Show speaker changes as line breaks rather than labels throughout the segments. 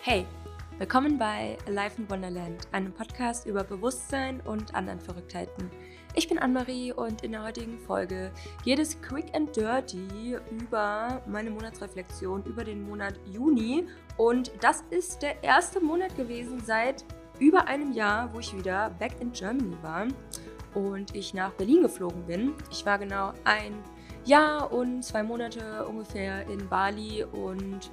Hey, willkommen bei Life in Wonderland, einem Podcast über Bewusstsein und anderen Verrücktheiten. Ich bin Anne-Marie und in der heutigen Folge geht es quick and dirty über meine Monatsreflexion über den Monat Juni. Und das ist der erste Monat gewesen seit über einem Jahr, wo ich wieder back in Germany war und ich nach Berlin geflogen bin. Ich war genau ein Jahr und zwei Monate ungefähr in Bali und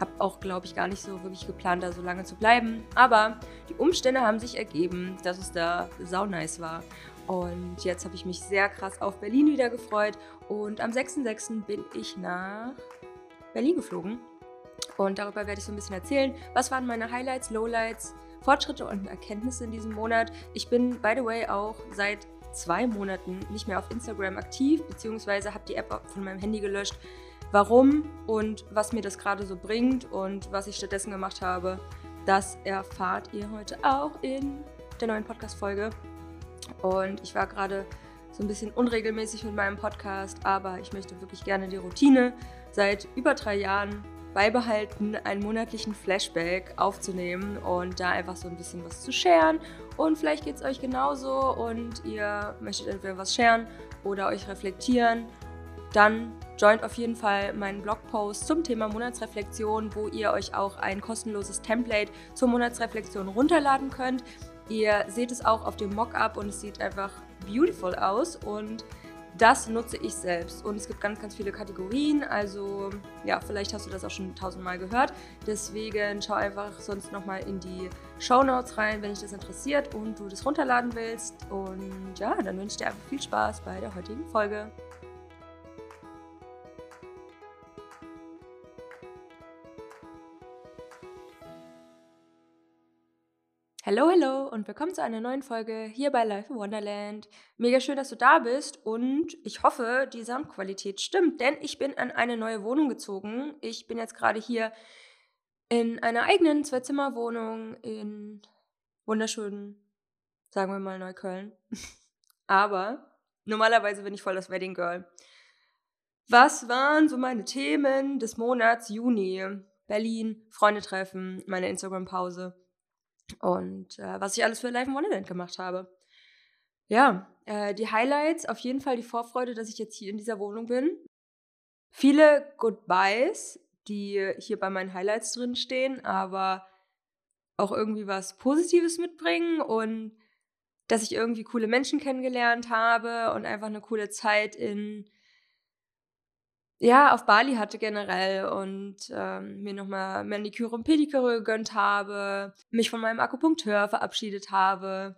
habe auch, glaube ich, gar nicht so wirklich geplant, da so lange zu bleiben. Aber die Umstände haben sich ergeben, dass es da sau nice war. Und jetzt habe ich mich sehr krass auf Berlin wieder gefreut. Und am 6.6. bin ich nach Berlin geflogen. Und darüber werde ich so ein bisschen erzählen. Was waren meine Highlights, Lowlights, Fortschritte und Erkenntnisse in diesem Monat? Ich bin, by the way, auch seit zwei Monaten nicht mehr auf Instagram aktiv, beziehungsweise habe die App von meinem Handy gelöscht Warum und was mir das gerade so bringt und was ich stattdessen gemacht habe, das erfahrt ihr heute auch in der neuen Podcast-Folge. Und ich war gerade so ein bisschen unregelmäßig mit meinem Podcast, aber ich möchte wirklich gerne die Routine seit über drei Jahren beibehalten, einen monatlichen Flashback aufzunehmen und da einfach so ein bisschen was zu scheren. Und vielleicht geht es euch genauso und ihr möchtet entweder was scheren oder euch reflektieren dann joint auf jeden Fall meinen Blogpost zum Thema Monatsreflexion, wo ihr euch auch ein kostenloses Template zur Monatsreflexion runterladen könnt. Ihr seht es auch auf dem Mockup und es sieht einfach beautiful aus und das nutze ich selbst. Und es gibt ganz, ganz viele Kategorien. Also, ja, vielleicht hast du das auch schon tausendmal gehört. Deswegen schau einfach sonst nochmal in die Show Notes rein, wenn dich das interessiert und du das runterladen willst. Und ja, dann wünsche ich dir einfach viel Spaß bei der heutigen Folge. Hallo, hallo und willkommen zu einer neuen Folge hier bei Life in Wonderland. Mega schön, dass du da bist und ich hoffe, die Soundqualität stimmt, denn ich bin an eine neue Wohnung gezogen. Ich bin jetzt gerade hier in einer eigenen Zwei-Zimmer-Wohnung in wunderschönen, sagen wir mal Neukölln. Aber normalerweise bin ich voll das Wedding Girl. Was waren so meine Themen des Monats Juni? Berlin, Freunde treffen, meine Instagram-Pause und äh, was ich alles für Live in Wonderland gemacht habe. Ja, äh, die Highlights, auf jeden Fall die Vorfreude, dass ich jetzt hier in dieser Wohnung bin. Viele Goodbyes, die hier bei meinen Highlights drin stehen, aber auch irgendwie was Positives mitbringen und dass ich irgendwie coole Menschen kennengelernt habe und einfach eine coole Zeit in ja, auf Bali hatte generell und ähm, mir nochmal Maniküre und Pediküre gegönnt habe, mich von meinem Akupunkteur verabschiedet habe.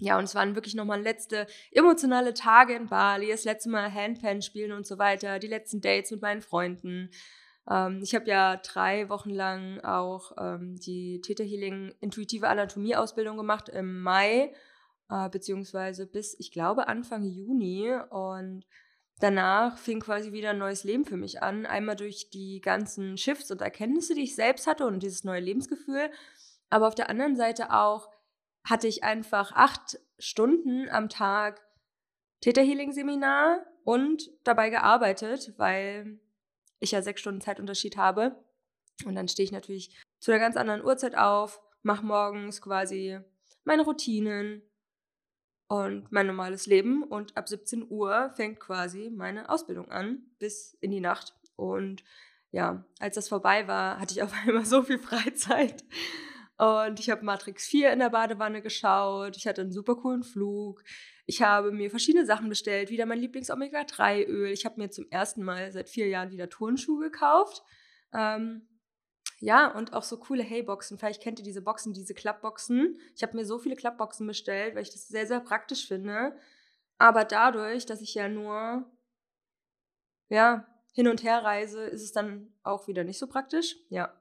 Ja, und es waren wirklich nochmal letzte emotionale Tage in Bali, das letzte Mal Handpan spielen und so weiter, die letzten Dates mit meinen Freunden. Ähm, ich habe ja drei Wochen lang auch ähm, die Theta Healing Intuitive Anatomie Ausbildung gemacht im Mai, äh, beziehungsweise bis, ich glaube, Anfang Juni und danach fing quasi wieder ein neues Leben für mich an. Einmal durch die ganzen Shifts und Erkenntnisse, die ich selbst hatte und dieses neue Lebensgefühl. Aber auf der anderen Seite auch hatte ich einfach acht Stunden am Tag Theta Healing Seminar und dabei gearbeitet, weil ich ja sechs Stunden Zeitunterschied habe. Und dann stehe ich natürlich zu einer ganz anderen Uhrzeit auf, mache morgens quasi meine Routinen, und mein normales Leben. Und ab 17 Uhr fängt quasi meine Ausbildung an, bis in die Nacht. Und ja, als das vorbei war, hatte ich auf einmal so viel Freizeit. Und ich habe Matrix 4 in der Badewanne geschaut. Ich hatte einen super coolen Flug. Ich habe mir verschiedene Sachen bestellt. Wieder mein Lieblings-Omega-3-Öl. Ich habe mir zum ersten Mal seit vier Jahren wieder Turnschuhe gekauft. Ähm, ja, und auch so coole Hey-Boxen. Vielleicht kennt ihr diese Boxen, diese Klappboxen. Ich habe mir so viele Klappboxen bestellt, weil ich das sehr, sehr praktisch finde. Aber dadurch, dass ich ja nur ja, hin und her reise, ist es dann auch wieder nicht so praktisch. Ja.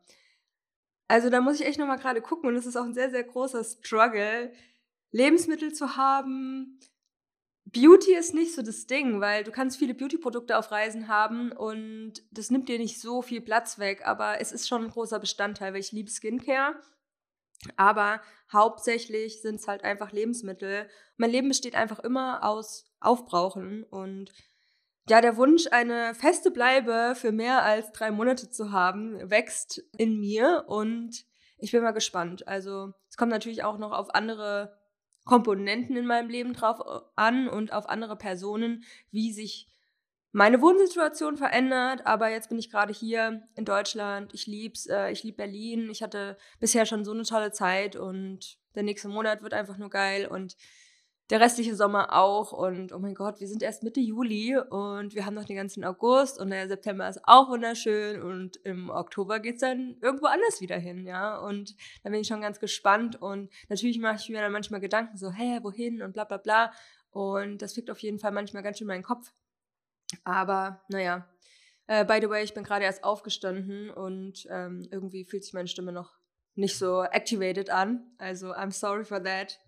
Also da muss ich echt nochmal gerade gucken und es ist auch ein sehr, sehr großer Struggle, Lebensmittel zu haben, Beauty ist nicht so das Ding, weil du kannst viele Beauty-Produkte auf Reisen haben und das nimmt dir nicht so viel Platz weg, aber es ist schon ein großer Bestandteil, weil ich liebe Skincare. Aber hauptsächlich sind es halt einfach Lebensmittel. Mein Leben besteht einfach immer aus Aufbrauchen und ja, der Wunsch, eine feste Bleibe für mehr als drei Monate zu haben, wächst in mir und ich bin mal gespannt. Also es kommt natürlich auch noch auf andere Komponenten in meinem Leben drauf äh, an und auf andere Personen, wie sich meine Wohnsituation verändert. Aber jetzt bin ich gerade hier in Deutschland. Ich lieb's. Äh, ich liebe Berlin. Ich hatte bisher schon so eine tolle Zeit und der nächste Monat wird einfach nur geil und der restliche Sommer auch. Und oh mein Gott, wir sind erst Mitte Juli und wir haben noch den ganzen August und der September ist auch wunderschön und im Oktober geht es dann irgendwo anders wieder hin, ja. Und da bin ich schon ganz gespannt und natürlich mache ich mir dann manchmal Gedanken so, hä, wohin und bla bla bla. Und das fickt auf jeden Fall manchmal ganz schön meinen Kopf. Aber naja, äh, by the way, ich bin gerade erst aufgestanden und ähm, irgendwie fühlt sich meine Stimme noch nicht so activated an. Also I'm sorry for that.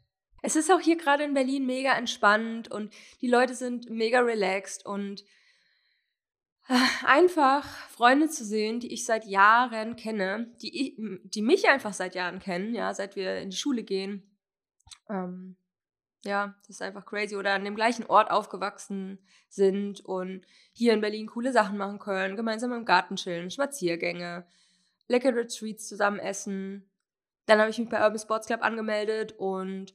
Es ist auch hier gerade in Berlin mega entspannt und die Leute sind mega relaxed und äh, einfach Freunde zu sehen, die ich seit Jahren kenne, die, die mich einfach seit Jahren kennen, ja, seit wir in die Schule gehen. Ähm, ja, das ist einfach crazy. Oder an dem gleichen Ort aufgewachsen sind und hier in Berlin coole Sachen machen können, gemeinsam im Garten chillen, Spaziergänge, leckere Treats zusammen essen. Dann habe ich mich bei Urban Sports Club angemeldet und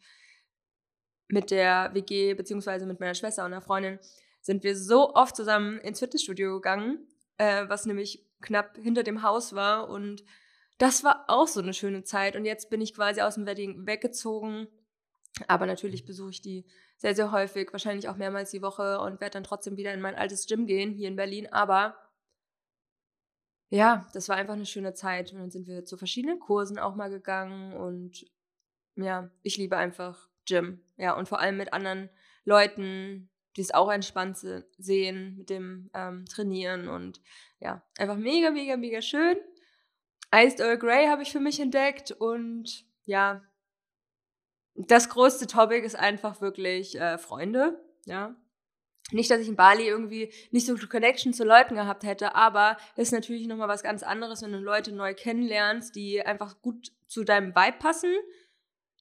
mit der WG beziehungsweise mit meiner Schwester und einer Freundin sind wir so oft zusammen ins Fitnessstudio gegangen, äh, was nämlich knapp hinter dem Haus war und das war auch so eine schöne Zeit. Und jetzt bin ich quasi aus dem Wedding weggezogen, aber natürlich besuche ich die sehr, sehr häufig, wahrscheinlich auch mehrmals die Woche und werde dann trotzdem wieder in mein altes Gym gehen hier in Berlin, aber ja, das war einfach eine schöne Zeit. Und dann sind wir zu verschiedenen Kursen auch mal gegangen und ja, ich liebe einfach Gym. Ja, und vor allem mit anderen Leuten, die es auch entspannt sehen mit dem ähm, Trainieren und ja, einfach mega, mega, mega schön. Iced Earl Grey habe ich für mich entdeckt und ja, das größte Topic ist einfach wirklich äh, Freunde, ja. Nicht, dass ich in Bali irgendwie nicht so viel Connection zu Leuten gehabt hätte, aber es ist natürlich nochmal was ganz anderes, wenn du Leute neu kennenlernst, die einfach gut zu deinem Vibe passen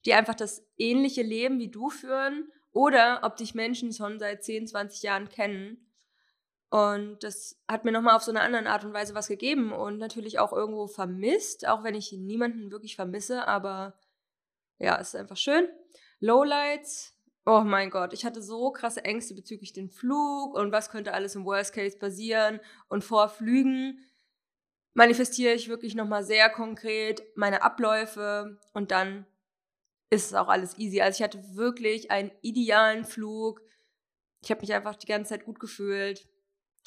die einfach das ähnliche Leben wie du führen oder ob dich Menschen schon seit 10, 20 Jahren kennen. Und das hat mir nochmal auf so eine andere Art und Weise was gegeben und natürlich auch irgendwo vermisst, auch wenn ich niemanden wirklich vermisse, aber ja, es ist einfach schön. Lowlights, oh mein Gott, ich hatte so krasse Ängste bezüglich den Flug und was könnte alles im Worst Case passieren und vor Flügen manifestiere ich wirklich nochmal sehr konkret meine Abläufe und dann ist es auch alles easy. Also ich hatte wirklich einen idealen Flug. Ich habe mich einfach die ganze Zeit gut gefühlt.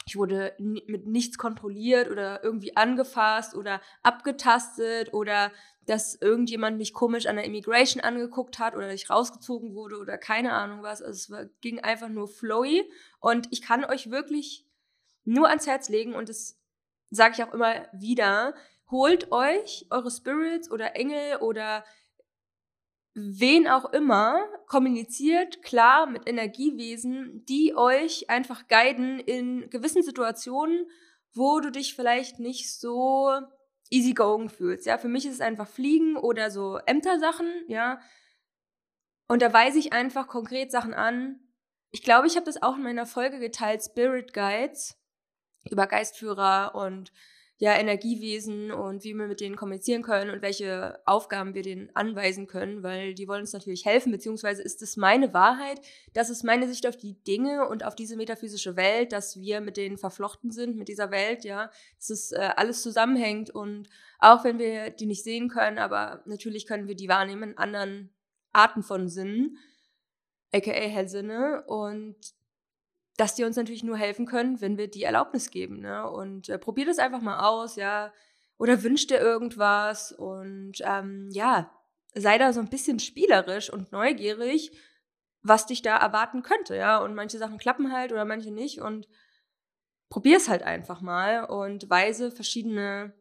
Ich wurde mit nichts kontrolliert oder irgendwie angefasst oder abgetastet oder dass irgendjemand mich komisch an der Immigration angeguckt hat oder ich rausgezogen wurde oder keine Ahnung was. Also es war, ging einfach nur flowy und ich kann euch wirklich nur ans Herz legen und das sage ich auch immer wieder. Holt euch eure Spirits oder Engel oder wen auch immer, kommuniziert klar mit Energiewesen, die euch einfach guiden in gewissen Situationen, wo du dich vielleicht nicht so easygoing fühlst. Ja, für mich ist es einfach Fliegen oder so Ämtersachen, ja. Und da weise ich einfach konkret Sachen an. Ich glaube, ich habe das auch in meiner Folge geteilt, Spirit Guides über Geistführer und ja, Energiewesen und wie wir mit denen kommunizieren können und welche Aufgaben wir denen anweisen können, weil die wollen uns natürlich helfen, beziehungsweise ist es meine Wahrheit, das ist meine Sicht auf die Dinge und auf diese metaphysische Welt, dass wir mit denen verflochten sind, mit dieser Welt, ja, dass es äh, alles zusammenhängt und auch wenn wir die nicht sehen können, aber natürlich können wir die wahrnehmen in anderen Arten von Sinnen, aka Hellsinne und dass die uns natürlich nur helfen können, wenn wir die Erlaubnis geben. Ne? Und äh, probier das einfach mal aus, ja. Oder wünsch dir irgendwas und ähm, ja, sei da so ein bisschen spielerisch und neugierig, was dich da erwarten könnte, ja. Und manche Sachen klappen halt oder manche nicht und probier es halt einfach mal und weise verschiedene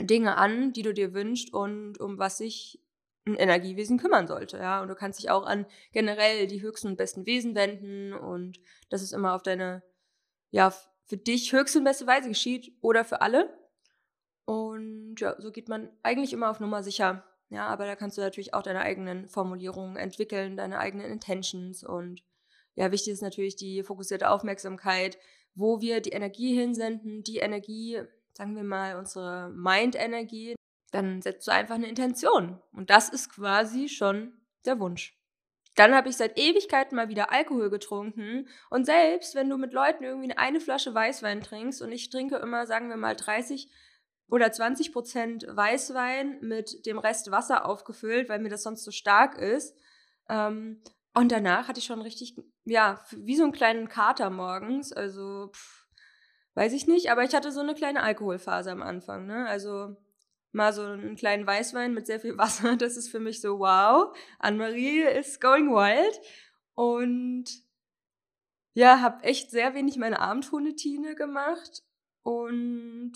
Dinge an, die du dir wünschst und um was sich ein Energiewesen kümmern sollte, ja. Und du kannst dich auch an generell die höchsten und besten Wesen wenden und dass es immer auf deine, ja, für dich höchste und beste Weise geschieht oder für alle. Und ja, so geht man eigentlich immer auf Nummer sicher. Ja, aber da kannst du natürlich auch deine eigenen Formulierungen entwickeln, deine eigenen Intentions und ja, wichtig ist natürlich die fokussierte Aufmerksamkeit, wo wir die Energie hinsenden, die Energie, sagen wir mal, unsere Mind-Energie, dann setzt du einfach eine Intention. Und das ist quasi schon der Wunsch. Dann habe ich seit Ewigkeiten mal wieder Alkohol getrunken. Und selbst wenn du mit Leuten irgendwie eine Flasche Weißwein trinkst und ich trinke immer, sagen wir mal, 30 oder 20 Prozent Weißwein mit dem Rest Wasser aufgefüllt, weil mir das sonst so stark ist. Ähm, und danach hatte ich schon richtig, ja, wie so einen kleinen Kater morgens. Also, pff, weiß ich nicht, aber ich hatte so eine kleine Alkoholphase am Anfang. Ne? Also mal so einen kleinen Weißwein mit sehr viel Wasser. Das ist für mich so, wow, Anne-Marie ist going wild. Und ja, habe echt sehr wenig meine Abendhundetine gemacht. Und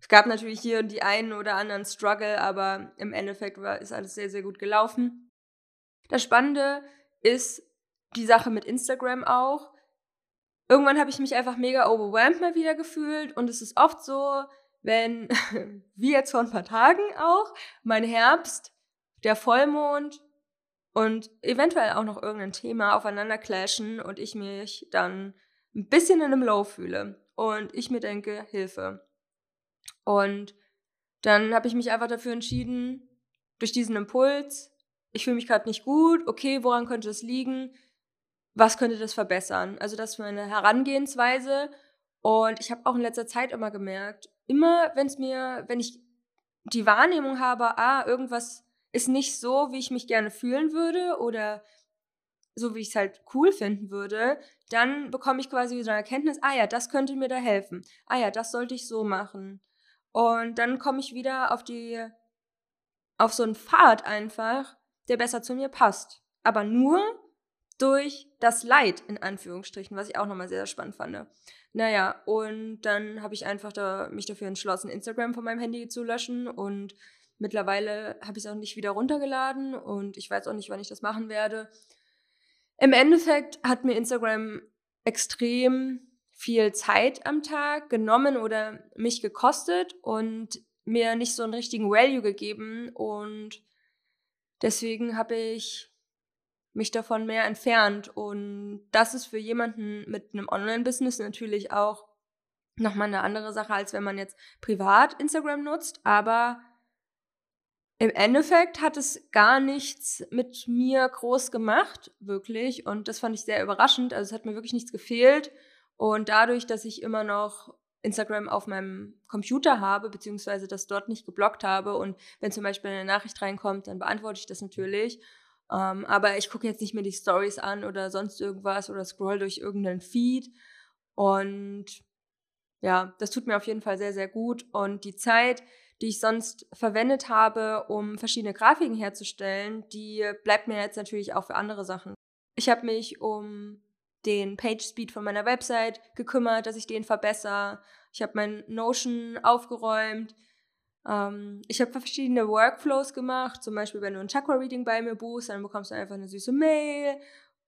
es gab natürlich hier die einen oder anderen Struggle, aber im Endeffekt war, ist alles sehr, sehr gut gelaufen. Das Spannende ist die Sache mit Instagram auch. Irgendwann habe ich mich einfach mega overwhelmed mal wieder gefühlt und es ist oft so, wenn, wie jetzt vor ein paar Tagen auch, mein Herbst, der Vollmond und eventuell auch noch irgendein Thema aufeinander clashen und ich mich dann ein bisschen in einem Low fühle und ich mir denke, Hilfe. Und dann habe ich mich einfach dafür entschieden, durch diesen Impuls, ich fühle mich gerade nicht gut, okay, woran könnte das liegen? Was könnte das verbessern? Also das ist meine Herangehensweise. Und ich habe auch in letzter Zeit immer gemerkt, immer wenn es mir, wenn ich die Wahrnehmung habe, ah, irgendwas ist nicht so, wie ich mich gerne fühlen würde oder so, wie ich es halt cool finden würde, dann bekomme ich quasi so eine Erkenntnis, ah ja, das könnte mir da helfen. Ah ja, das sollte ich so machen. Und dann komme ich wieder auf die, auf so einen Pfad einfach, der besser zu mir passt. Aber nur durch das Leid, in Anführungsstrichen, was ich auch nochmal sehr, sehr spannend fand. Naja, und dann habe ich einfach da, mich dafür entschlossen, Instagram von meinem Handy zu löschen und mittlerweile habe ich es auch nicht wieder runtergeladen und ich weiß auch nicht, wann ich das machen werde. Im Endeffekt hat mir Instagram extrem viel Zeit am Tag genommen oder mich gekostet und mir nicht so einen richtigen Value gegeben und deswegen habe ich mich davon mehr entfernt. Und das ist für jemanden mit einem Online-Business natürlich auch nochmal eine andere Sache, als wenn man jetzt privat Instagram nutzt. Aber im Endeffekt hat es gar nichts mit mir groß gemacht, wirklich. Und das fand ich sehr überraschend. Also es hat mir wirklich nichts gefehlt. Und dadurch, dass ich immer noch Instagram auf meinem Computer habe, beziehungsweise das dort nicht geblockt habe und wenn zum Beispiel eine Nachricht reinkommt, dann beantworte ich das natürlich. Ähm, aber ich gucke jetzt nicht mehr die Stories an oder sonst irgendwas oder scroll durch irgendeinen Feed. Und ja, das tut mir auf jeden Fall sehr, sehr gut. Und die Zeit, die ich sonst verwendet habe, um verschiedene Grafiken herzustellen, die bleibt mir jetzt natürlich auch für andere Sachen. Ich habe mich um den Page Speed von meiner Website gekümmert, dass ich den verbessere. Ich habe mein Notion aufgeräumt. Ähm, ich habe verschiedene Workflows gemacht, zum Beispiel, wenn du ein Chakra-Reading bei mir buchst, dann bekommst du einfach eine süße Mail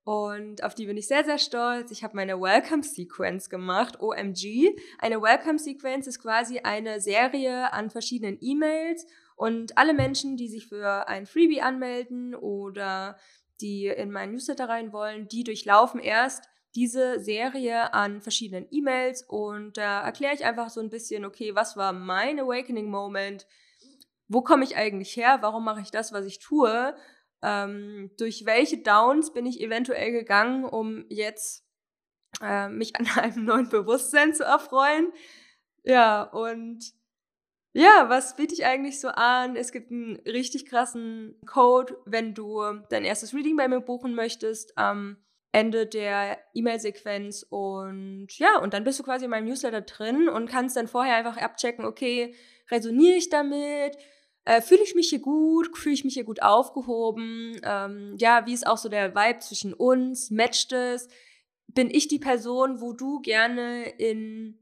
und auf die bin ich sehr, sehr stolz. Ich habe meine Welcome Sequence gemacht, OMG. Eine Welcome Sequence ist quasi eine Serie an verschiedenen E-Mails und alle Menschen, die sich für ein Freebie anmelden oder die in meinen Newsletter rein wollen, die durchlaufen erst diese Serie an verschiedenen E-Mails und da erkläre ich einfach so ein bisschen, okay, was war mein Awakening Moment? Wo komme ich eigentlich her? Warum mache ich das, was ich tue? Ähm, durch welche Downs bin ich eventuell gegangen, um jetzt äh, mich an einem neuen Bewusstsein zu erfreuen? Ja, und ja, was biete ich eigentlich so an? Es gibt einen richtig krassen Code, wenn du dein erstes Reading bei mir buchen möchtest. Ähm, Ende der E-Mail-Sequenz und ja, und dann bist du quasi in meinem Newsletter drin und kannst dann vorher einfach abchecken, okay, resoniere ich damit? Äh, fühle ich mich hier gut? Fühle ich mich hier gut aufgehoben? Ähm, ja, wie ist auch so der Vibe zwischen uns? Matcht es? Bin ich die Person, wo du gerne in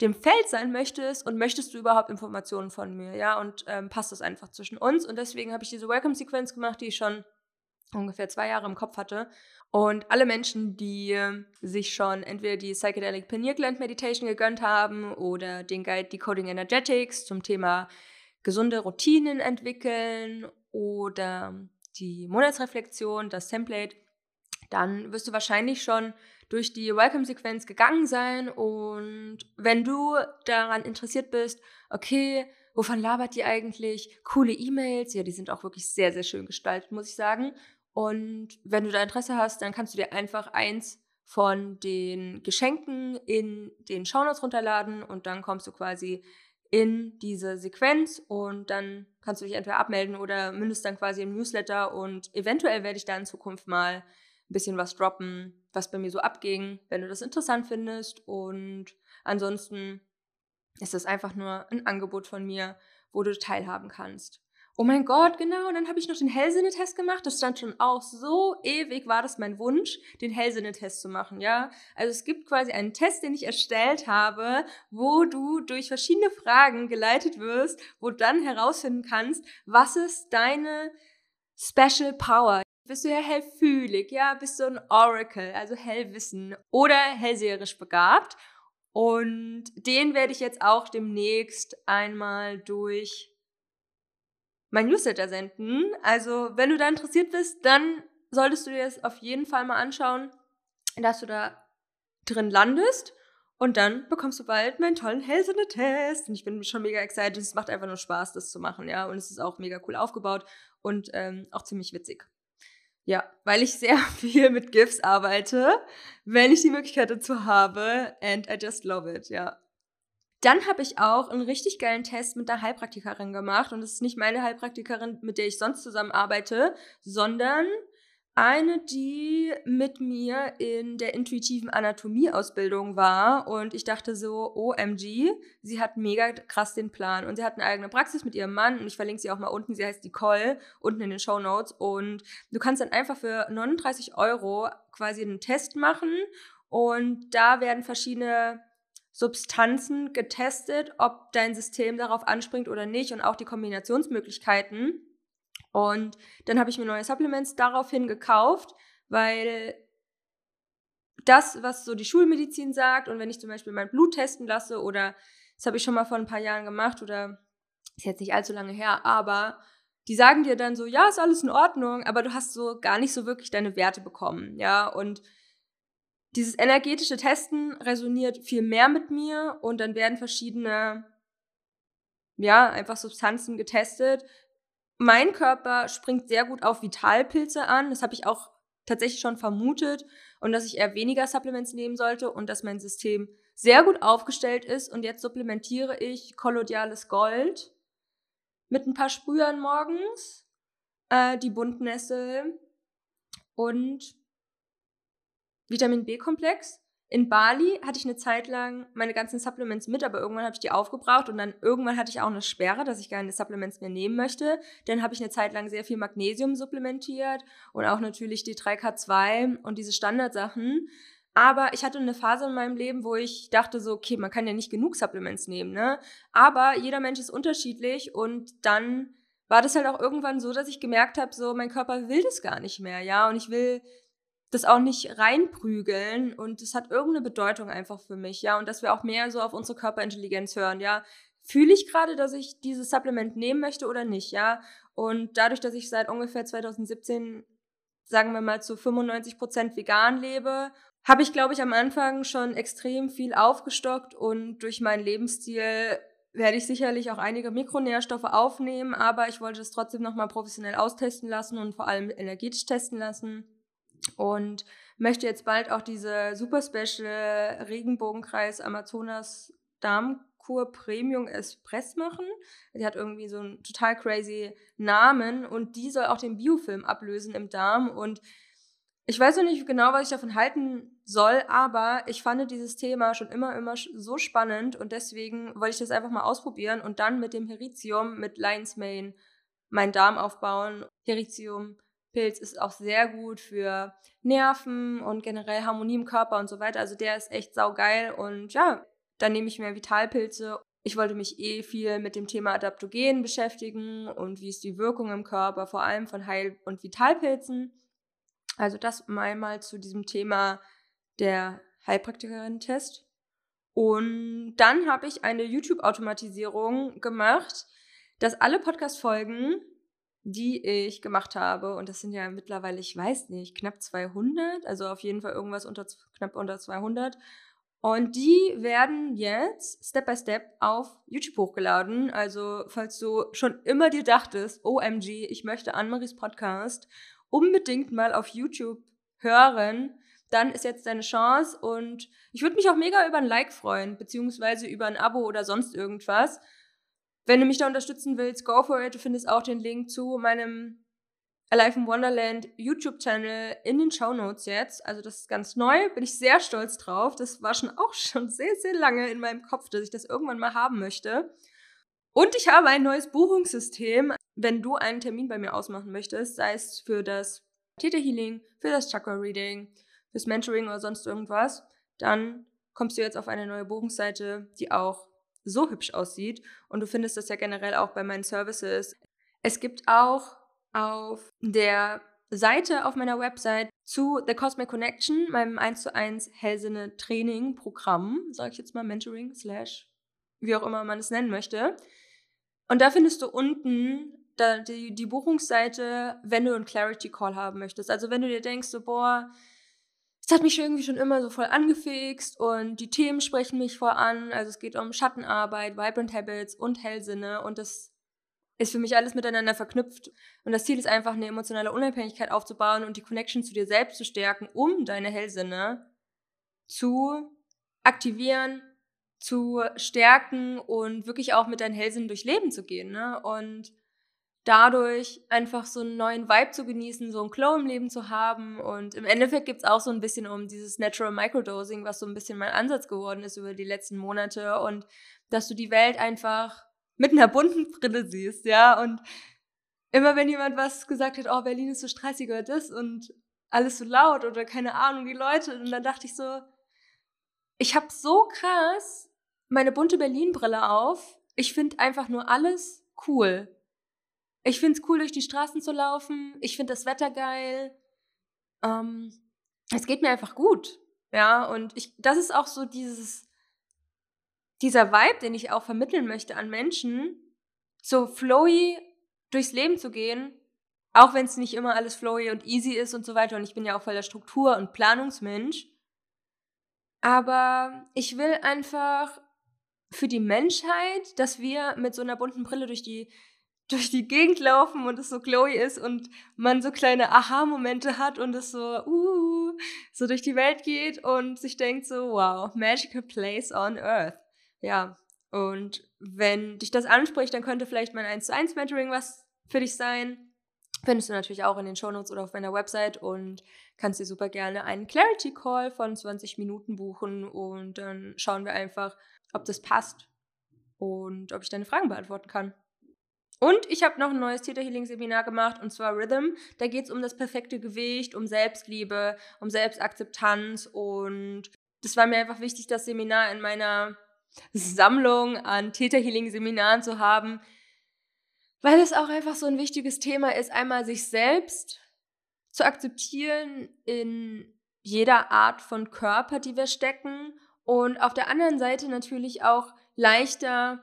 dem Feld sein möchtest und möchtest du überhaupt Informationen von mir, ja, und ähm, passt das einfach zwischen uns und deswegen habe ich diese Welcome-Sequenz gemacht, die ich schon ungefähr zwei Jahre im Kopf hatte. Und alle Menschen, die sich schon entweder die Psychedelic Pineal Gland Meditation gegönnt haben oder den Guide Decoding Energetics zum Thema gesunde Routinen entwickeln oder die Monatsreflexion, das Template, dann wirst du wahrscheinlich schon durch die Welcome-Sequenz gegangen sein. Und wenn du daran interessiert bist, okay, wovon labert die eigentlich? Coole E-Mails, ja, die sind auch wirklich sehr, sehr schön gestaltet, muss ich sagen. Und wenn du da Interesse hast, dann kannst du dir einfach eins von den Geschenken in den Shownotes runterladen und dann kommst du quasi in diese Sequenz und dann kannst du dich entweder abmelden oder mindestens dann quasi im Newsletter und eventuell werde ich da in Zukunft mal ein bisschen was droppen, was bei mir so abging, wenn du das interessant findest und ansonsten ist das einfach nur ein Angebot von mir, wo du teilhaben kannst. Oh mein Gott, genau. Und dann habe ich noch den Hellsinne-Test gemacht. Das stand schon auch so ewig, war das mein Wunsch, den Hellsinne-Test zu machen, ja. Also es gibt quasi einen Test, den ich erstellt habe, wo du durch verschiedene Fragen geleitet wirst, wo du dann herausfinden kannst, was ist deine Special Power? Bist du ja hellfühlig, ja? Bist du ein Oracle, also Hellwissen oder hellseherisch begabt? Und den werde ich jetzt auch demnächst einmal durch mein Newsletter senden. Also, wenn du da interessiert bist, dann solltest du dir das auf jeden Fall mal anschauen, dass du da drin landest. Und dann bekommst du bald meinen tollen Hellsinne-Test. Und ich bin schon mega excited. Es macht einfach nur Spaß, das zu machen, ja. Und es ist auch mega cool aufgebaut und ähm, auch ziemlich witzig. Ja, weil ich sehr viel mit GIFs arbeite, wenn ich die Möglichkeit dazu habe. And I just love it, ja. Dann habe ich auch einen richtig geilen Test mit einer Heilpraktikerin gemacht. Und es ist nicht meine Heilpraktikerin, mit der ich sonst zusammenarbeite, sondern eine, die mit mir in der intuitiven Anatomieausbildung war. Und ich dachte so, OMG, sie hat mega krass den Plan. Und sie hat eine eigene Praxis mit ihrem Mann. Und ich verlinke sie auch mal unten. Sie heißt Nicole, unten in den Show Notes. Und du kannst dann einfach für 39 Euro quasi einen Test machen. Und da werden verschiedene Substanzen getestet, ob dein System darauf anspringt oder nicht und auch die Kombinationsmöglichkeiten. Und dann habe ich mir neue Supplements daraufhin gekauft, weil das, was so die Schulmedizin sagt und wenn ich zum Beispiel mein Blut testen lasse oder das habe ich schon mal vor ein paar Jahren gemacht oder ist jetzt nicht allzu lange her, aber die sagen dir dann so, ja, ist alles in Ordnung, aber du hast so gar nicht so wirklich deine Werte bekommen, ja, und dieses energetische Testen resoniert viel mehr mit mir und dann werden verschiedene, ja, einfach Substanzen getestet. Mein Körper springt sehr gut auf Vitalpilze an. Das habe ich auch tatsächlich schon vermutet und dass ich eher weniger Supplements nehmen sollte und dass mein System sehr gut aufgestellt ist. Und jetzt supplementiere ich kolodiales Gold mit ein paar Sprühern morgens, äh, die Buntnessel und Vitamin B-Komplex. In Bali hatte ich eine Zeit lang meine ganzen Supplements mit, aber irgendwann habe ich die aufgebraucht und dann irgendwann hatte ich auch eine Sperre, dass ich keine Supplements mehr nehmen möchte. Dann habe ich eine Zeit lang sehr viel Magnesium supplementiert und auch natürlich die 3K2 und diese Standardsachen. Aber ich hatte eine Phase in meinem Leben, wo ich dachte so, okay, man kann ja nicht genug Supplements nehmen, ne? Aber jeder Mensch ist unterschiedlich und dann war das halt auch irgendwann so, dass ich gemerkt habe, so mein Körper will das gar nicht mehr, ja? Und ich will das auch nicht reinprügeln und es hat irgendeine Bedeutung einfach für mich, ja, und dass wir auch mehr so auf unsere Körperintelligenz hören, ja. Fühle ich gerade, dass ich dieses Supplement nehmen möchte oder nicht, ja? Und dadurch, dass ich seit ungefähr 2017, sagen wir mal, zu 95 Prozent vegan lebe, habe ich, glaube ich, am Anfang schon extrem viel aufgestockt und durch meinen Lebensstil werde ich sicherlich auch einige Mikronährstoffe aufnehmen, aber ich wollte es trotzdem nochmal professionell austesten lassen und vor allem energetisch testen lassen und möchte jetzt bald auch diese super special Regenbogenkreis Amazonas Darmkur Premium Espress machen. Die hat irgendwie so einen total crazy Namen und die soll auch den Biofilm ablösen im Darm und ich weiß noch nicht genau, was ich davon halten soll, aber ich fand dieses Thema schon immer, immer so spannend und deswegen wollte ich das einfach mal ausprobieren und dann mit dem Heritium, mit Lion's Mane, meinen Darm aufbauen. Heritium Pilz ist auch sehr gut für Nerven und generell Harmonie im Körper und so weiter. Also der ist echt saugeil und ja, dann nehme ich mehr Vitalpilze. Ich wollte mich eh viel mit dem Thema Adaptogen beschäftigen und wie ist die Wirkung im Körper, vor allem von Heil- und Vitalpilzen. Also das mal zu diesem Thema der Heilpraktikerin-Test. Und dann habe ich eine YouTube-Automatisierung gemacht, dass alle Podcast-Folgen die ich gemacht habe. Und das sind ja mittlerweile, ich weiß nicht, knapp 200, also auf jeden Fall irgendwas unter, knapp unter 200. Und die werden jetzt Step by Step auf YouTube hochgeladen. Also, falls du schon immer dir dachtest, OMG, ich möchte Annemaries Podcast unbedingt mal auf YouTube hören, dann ist jetzt deine Chance. Und ich würde mich auch mega über ein Like freuen, beziehungsweise über ein Abo oder sonst irgendwas. Wenn du mich da unterstützen willst, go for it. Du findest auch den Link zu meinem Alive in Wonderland YouTube-Channel in den Show Notes jetzt. Also das ist ganz neu, bin ich sehr stolz drauf. Das war schon auch schon sehr, sehr lange in meinem Kopf, dass ich das irgendwann mal haben möchte. Und ich habe ein neues Buchungssystem. Wenn du einen Termin bei mir ausmachen möchtest, sei es für das Theta Healing, für das Chakra Reading, fürs Mentoring oder sonst irgendwas, dann kommst du jetzt auf eine neue Buchungsseite, die auch so hübsch aussieht. Und du findest das ja generell auch bei meinen Services. Es gibt auch auf der Seite auf meiner Website zu The Cosmic Connection, meinem 1 zu 1 Hellsinne Training Programm, sage ich jetzt mal Mentoring slash wie auch immer man es nennen möchte. Und da findest du unten die, die Buchungsseite, wenn du einen Clarity Call haben möchtest. Also wenn du dir denkst, so boah, es hat mich irgendwie schon immer so voll angefixt und die Themen sprechen mich voran. Also es geht um Schattenarbeit, Vibrant Habits und Hellsinne und das ist für mich alles miteinander verknüpft. Und das Ziel ist einfach, eine emotionale Unabhängigkeit aufzubauen und die Connection zu dir selbst zu stärken, um deine Hellsinne zu aktivieren, zu stärken und wirklich auch mit deinen Hellsinnen durchs Leben zu gehen. Ne? Und dadurch einfach so einen neuen Vibe zu genießen, so ein Glow im Leben zu haben. Und im Endeffekt geht es auch so ein bisschen um dieses Natural Microdosing, was so ein bisschen mein Ansatz geworden ist über die letzten Monate. Und dass du die Welt einfach mit einer bunten Brille siehst, ja. Und immer wenn jemand was gesagt hat, oh, Berlin ist so stressig oder das und alles so laut oder keine Ahnung, die Leute, und dann dachte ich so, ich habe so krass meine bunte Berlin-Brille auf. Ich finde einfach nur alles cool. Ich finde es cool, durch die Straßen zu laufen. Ich finde das Wetter geil. Ähm, es geht mir einfach gut. Ja, und ich, das ist auch so dieses, dieser Vibe, den ich auch vermitteln möchte an Menschen, so flowy durchs Leben zu gehen, auch wenn es nicht immer alles flowy und easy ist und so weiter. Und ich bin ja auch voll der Struktur- und Planungsmensch. Aber ich will einfach für die Menschheit, dass wir mit so einer bunten Brille durch die, durch die Gegend laufen und es so glowy ist und man so kleine Aha-Momente hat und es so, uh, so durch die Welt geht und sich denkt so, wow, magical place on earth. Ja, und wenn dich das anspricht, dann könnte vielleicht mein 1 zu 1 Mentoring was für dich sein. Findest du natürlich auch in den Shownotes oder auf meiner Website und kannst dir super gerne einen Clarity Call von 20 Minuten buchen und dann schauen wir einfach, ob das passt und ob ich deine Fragen beantworten kann. Und ich habe noch ein neues Theta Healing Seminar gemacht und zwar Rhythm. Da geht es um das perfekte Gewicht, um Selbstliebe, um Selbstakzeptanz und das war mir einfach wichtig, das Seminar in meiner Sammlung an Theta Healing Seminaren zu haben, weil es auch einfach so ein wichtiges Thema ist, einmal sich selbst zu akzeptieren in jeder Art von Körper, die wir stecken und auf der anderen Seite natürlich auch leichter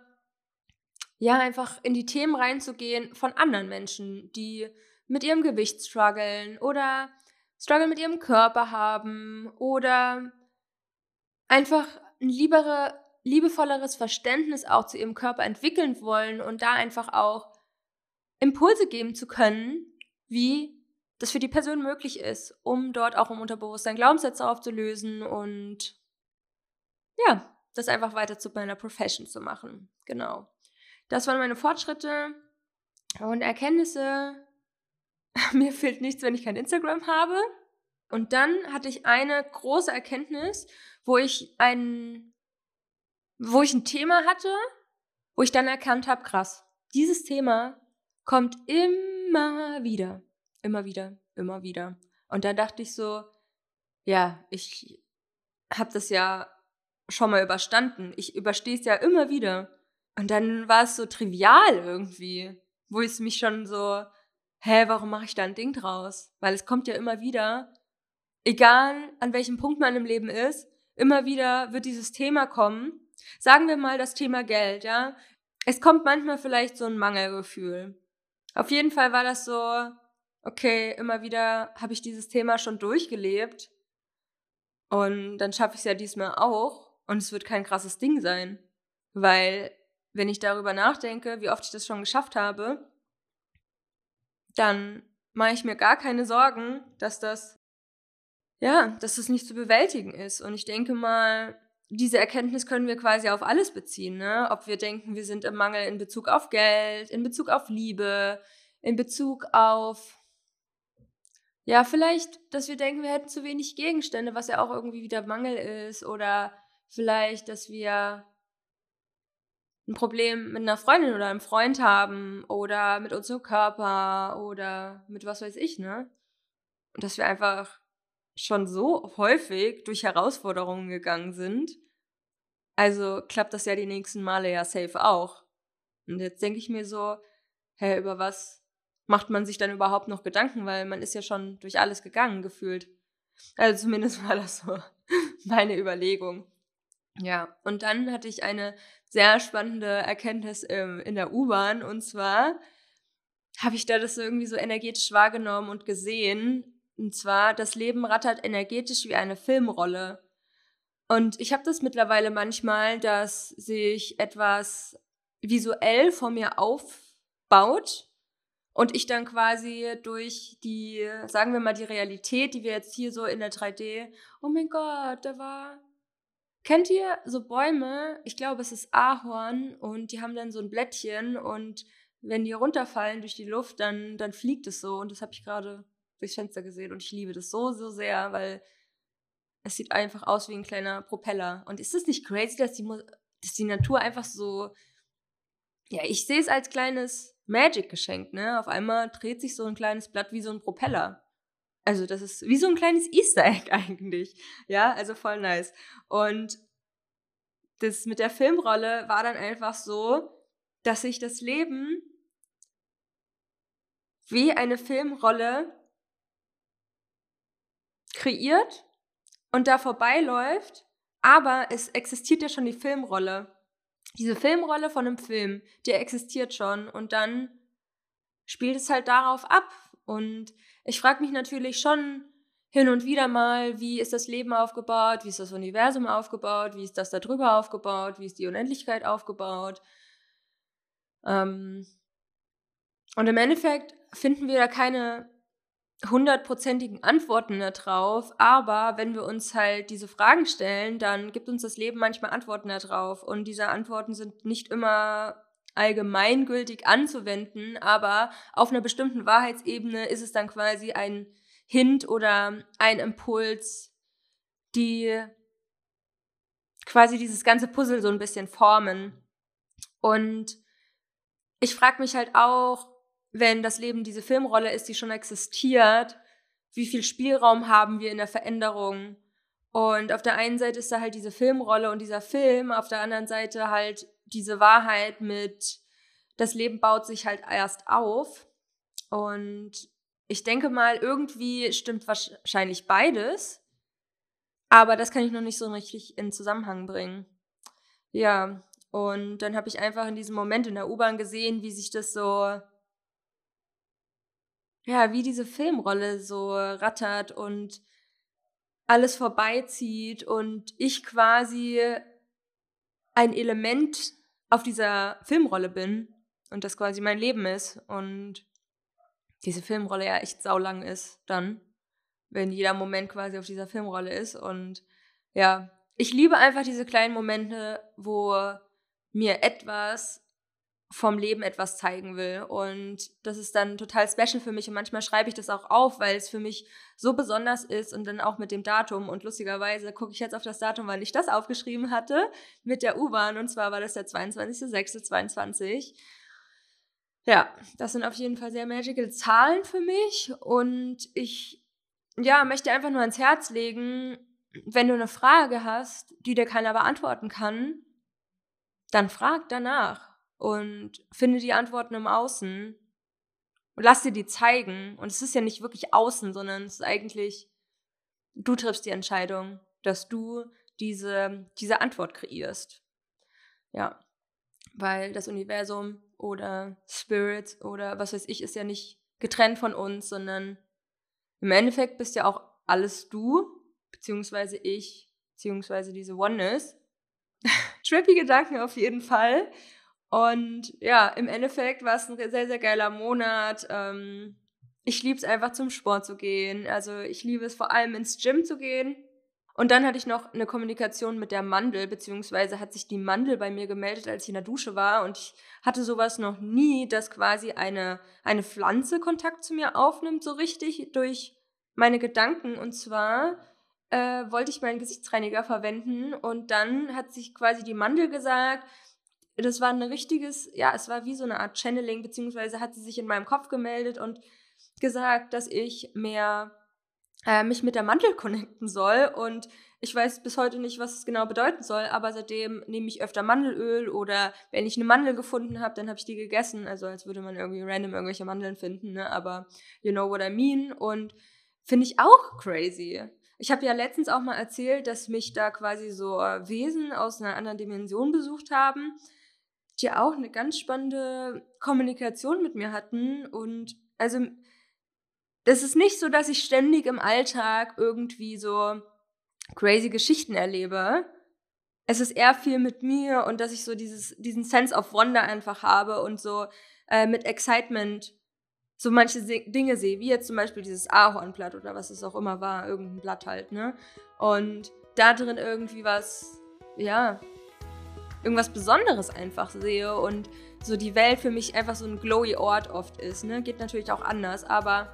ja einfach in die Themen reinzugehen von anderen Menschen, die mit ihrem Gewicht strugglen oder Struggle mit ihrem Körper haben oder einfach eine liebere liebevolleres Verständnis auch zu ihrem Körper entwickeln wollen und da einfach auch Impulse geben zu können, wie das für die Person möglich ist, um dort auch im Unterbewusstsein Glaubenssätze aufzulösen und ja, das einfach weiter zu meiner Profession zu machen. Genau. Das waren meine Fortschritte und Erkenntnisse. Mir fehlt nichts, wenn ich kein Instagram habe. Und dann hatte ich eine große Erkenntnis, wo ich einen wo ich ein Thema hatte, wo ich dann erkannt habe, krass, dieses Thema kommt immer wieder, immer wieder, immer wieder. Und dann dachte ich so, ja, ich habe das ja schon mal überstanden. Ich überstehe es ja immer wieder. Und dann war es so trivial irgendwie, wo es mich schon so, hä, warum mache ich da ein Ding draus? Weil es kommt ja immer wieder, egal an welchem Punkt man im Leben ist, immer wieder wird dieses Thema kommen Sagen wir mal das Thema Geld, ja. Es kommt manchmal vielleicht so ein Mangelgefühl. Auf jeden Fall war das so, okay, immer wieder habe ich dieses Thema schon durchgelebt. Und dann schaffe ich es ja diesmal auch. Und es wird kein krasses Ding sein. Weil, wenn ich darüber nachdenke, wie oft ich das schon geschafft habe, dann mache ich mir gar keine Sorgen, dass das, ja, dass das nicht zu bewältigen ist. Und ich denke mal, diese Erkenntnis können wir quasi auf alles beziehen, ne? Ob wir denken, wir sind im Mangel in Bezug auf Geld, in Bezug auf Liebe, in Bezug auf, ja, vielleicht, dass wir denken, wir hätten zu wenig Gegenstände, was ja auch irgendwie wieder Mangel ist, oder vielleicht, dass wir ein Problem mit einer Freundin oder einem Freund haben oder mit unserem Körper oder mit was weiß ich, ne? Und dass wir einfach schon so häufig durch Herausforderungen gegangen sind. Also klappt das ja die nächsten Male ja safe auch. Und jetzt denke ich mir so, hä, über was macht man sich dann überhaupt noch Gedanken, weil man ist ja schon durch alles gegangen gefühlt. Also zumindest war das so meine Überlegung. Ja, und dann hatte ich eine sehr spannende Erkenntnis ähm, in der U-Bahn. Und zwar habe ich da das irgendwie so energetisch wahrgenommen und gesehen. Und zwar, das Leben rattert energetisch wie eine Filmrolle. Und ich habe das mittlerweile manchmal, dass sich etwas visuell vor mir aufbaut und ich dann quasi durch die, sagen wir mal, die Realität, die wir jetzt hier so in der 3D, oh mein Gott, da war Kennt ihr so Bäume? Ich glaube, es ist Ahorn und die haben dann so ein Blättchen und wenn die runterfallen durch die Luft, dann, dann fliegt es so. Und das habe ich gerade durchs Fenster gesehen und ich liebe das so, so sehr, weil es sieht einfach aus wie ein kleiner Propeller. Und ist es nicht crazy, dass die, dass die Natur einfach so. Ja, ich sehe es als kleines Magic-Geschenk, ne? Auf einmal dreht sich so ein kleines Blatt wie so ein Propeller. Also das ist wie so ein kleines Easter Egg eigentlich. Ja, also voll nice. Und das mit der Filmrolle war dann einfach so, dass sich das Leben wie eine Filmrolle kreiert und da vorbeiläuft, aber es existiert ja schon die Filmrolle. Diese Filmrolle von einem Film, die existiert schon und dann spielt es halt darauf ab. Und ich frage mich natürlich schon hin und wieder mal, wie ist das Leben aufgebaut, wie ist das Universum aufgebaut, wie ist das da drüber aufgebaut, wie ist die Unendlichkeit aufgebaut. Ähm und im Endeffekt finden wir da keine hundertprozentigen Antworten darauf, aber wenn wir uns halt diese Fragen stellen, dann gibt uns das Leben manchmal Antworten darauf und diese Antworten sind nicht immer allgemeingültig anzuwenden, aber auf einer bestimmten Wahrheitsebene ist es dann quasi ein Hint oder ein Impuls, die quasi dieses ganze Puzzle so ein bisschen formen. Und ich frage mich halt auch, wenn das Leben diese Filmrolle ist, die schon existiert, wie viel Spielraum haben wir in der Veränderung? Und auf der einen Seite ist da halt diese Filmrolle und dieser Film, auf der anderen Seite halt diese Wahrheit mit, das Leben baut sich halt erst auf. Und ich denke mal, irgendwie stimmt wahrscheinlich beides. Aber das kann ich noch nicht so richtig in Zusammenhang bringen. Ja, und dann habe ich einfach in diesem Moment in der U-Bahn gesehen, wie sich das so, ja, wie diese Filmrolle so rattert und alles vorbeizieht und ich quasi ein Element auf dieser Filmrolle bin und das quasi mein Leben ist und diese Filmrolle ja echt saulang ist dann, wenn jeder Moment quasi auf dieser Filmrolle ist und ja, ich liebe einfach diese kleinen Momente, wo mir etwas vom Leben etwas zeigen will. Und das ist dann total special für mich. Und manchmal schreibe ich das auch auf, weil es für mich so besonders ist und dann auch mit dem Datum. Und lustigerweise gucke ich jetzt auf das Datum, weil ich das aufgeschrieben hatte mit der U-Bahn. Und zwar war das der 22.06.22. Ja, das sind auf jeden Fall sehr magical Zahlen für mich. Und ich, ja, möchte einfach nur ans Herz legen, wenn du eine Frage hast, die dir keiner beantworten kann, dann frag danach und finde die Antworten im Außen und lass dir die zeigen. Und es ist ja nicht wirklich außen, sondern es ist eigentlich, du triffst die Entscheidung, dass du diese, diese Antwort kreierst. Ja, weil das Universum oder Spirit oder was weiß ich, ist ja nicht getrennt von uns, sondern im Endeffekt bist ja auch alles du, beziehungsweise ich, beziehungsweise diese Oneness. Trippy Gedanken auf jeden Fall. Und ja, im Endeffekt war es ein sehr, sehr geiler Monat. Ähm, ich liebe es einfach zum Sport zu gehen. Also ich liebe es vor allem ins Gym zu gehen. Und dann hatte ich noch eine Kommunikation mit der Mandel, beziehungsweise hat sich die Mandel bei mir gemeldet, als ich in der Dusche war. Und ich hatte sowas noch nie, dass quasi eine, eine Pflanze Kontakt zu mir aufnimmt, so richtig durch meine Gedanken. Und zwar äh, wollte ich meinen Gesichtsreiniger verwenden und dann hat sich quasi die Mandel gesagt, das war ein richtiges, ja, es war wie so eine Art Channeling, beziehungsweise hat sie sich in meinem Kopf gemeldet und gesagt, dass ich mehr äh, mich mit der Mandel connecten soll. Und ich weiß bis heute nicht, was es genau bedeuten soll, aber seitdem nehme ich öfter Mandelöl oder wenn ich eine Mandel gefunden habe, dann habe ich die gegessen. Also als würde man irgendwie random irgendwelche Mandeln finden, ne? aber you know what I mean. Und finde ich auch crazy. Ich habe ja letztens auch mal erzählt, dass mich da quasi so äh, Wesen aus einer anderen Dimension besucht haben, die auch eine ganz spannende Kommunikation mit mir hatten. Und also das ist nicht so, dass ich ständig im Alltag irgendwie so crazy Geschichten erlebe. Es ist eher viel mit mir und dass ich so dieses, diesen Sense of Wonder einfach habe und so äh, mit Excitement so manche Dinge sehe, wie jetzt zum Beispiel dieses Ahornblatt oder was es auch immer war, irgendein Blatt halt, ne? Und da drin irgendwie was, ja, irgendwas Besonderes einfach sehe und so die Welt für mich einfach so ein glowy Ort oft ist, ne? Geht natürlich auch anders, aber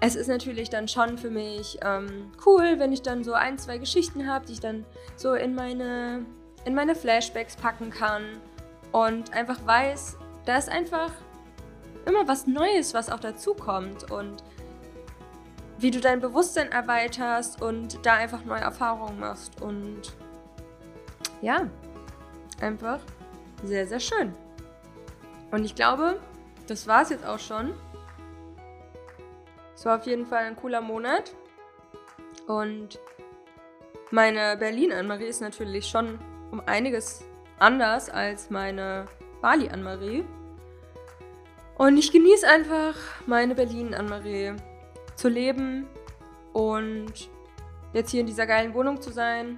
es ist natürlich dann schon für mich ähm, cool, wenn ich dann so ein, zwei Geschichten habe, die ich dann so in meine, in meine Flashbacks packen kann und einfach weiß, da ist einfach immer was Neues, was auch dazukommt und wie du dein Bewusstsein erweiterst und da einfach neue Erfahrungen machst und ja, einfach sehr, sehr schön. Und ich glaube, das war es jetzt auch schon. Es war auf jeden Fall ein cooler Monat. Und meine Berlin-Anmarie ist natürlich schon um einiges anders als meine Bali-Anmarie. Und ich genieße einfach meine Berlin-Anmarie zu leben und jetzt hier in dieser geilen Wohnung zu sein.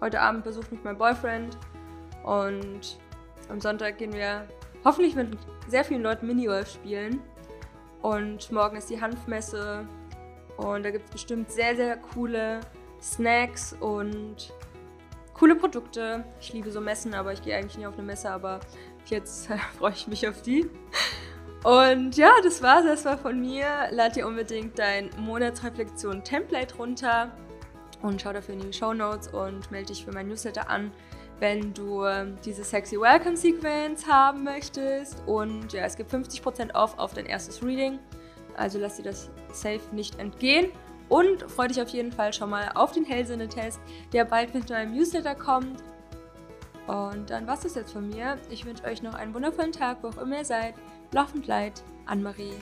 Heute Abend besucht mich mein Boyfriend und am Sonntag gehen wir hoffentlich mit sehr vielen Leuten Mini-Golf spielen. Und morgen ist die Hanfmesse. Und da gibt es bestimmt sehr, sehr coole Snacks und coole Produkte. Ich liebe so Messen, aber ich gehe eigentlich nie auf eine Messe, aber jetzt freue ich mich auf die. Und ja, das war's erstmal von mir. Lad dir unbedingt dein Monatsreflexion-Template runter und schau dafür in die Show Notes und melde dich für mein Newsletter an wenn du ähm, diese Sexy Welcome Sequence haben möchtest. Und ja, es gibt 50% off auf dein erstes Reading. Also lass dir das safe nicht entgehen. Und freu dich auf jeden Fall schon mal auf den Hellsinne-Test, der bald mit meinem Newsletter kommt. Und dann war's das jetzt von mir. Ich wünsche euch noch einen wundervollen Tag, wo auch immer ihr seid. Laufend leid, Anne-Marie.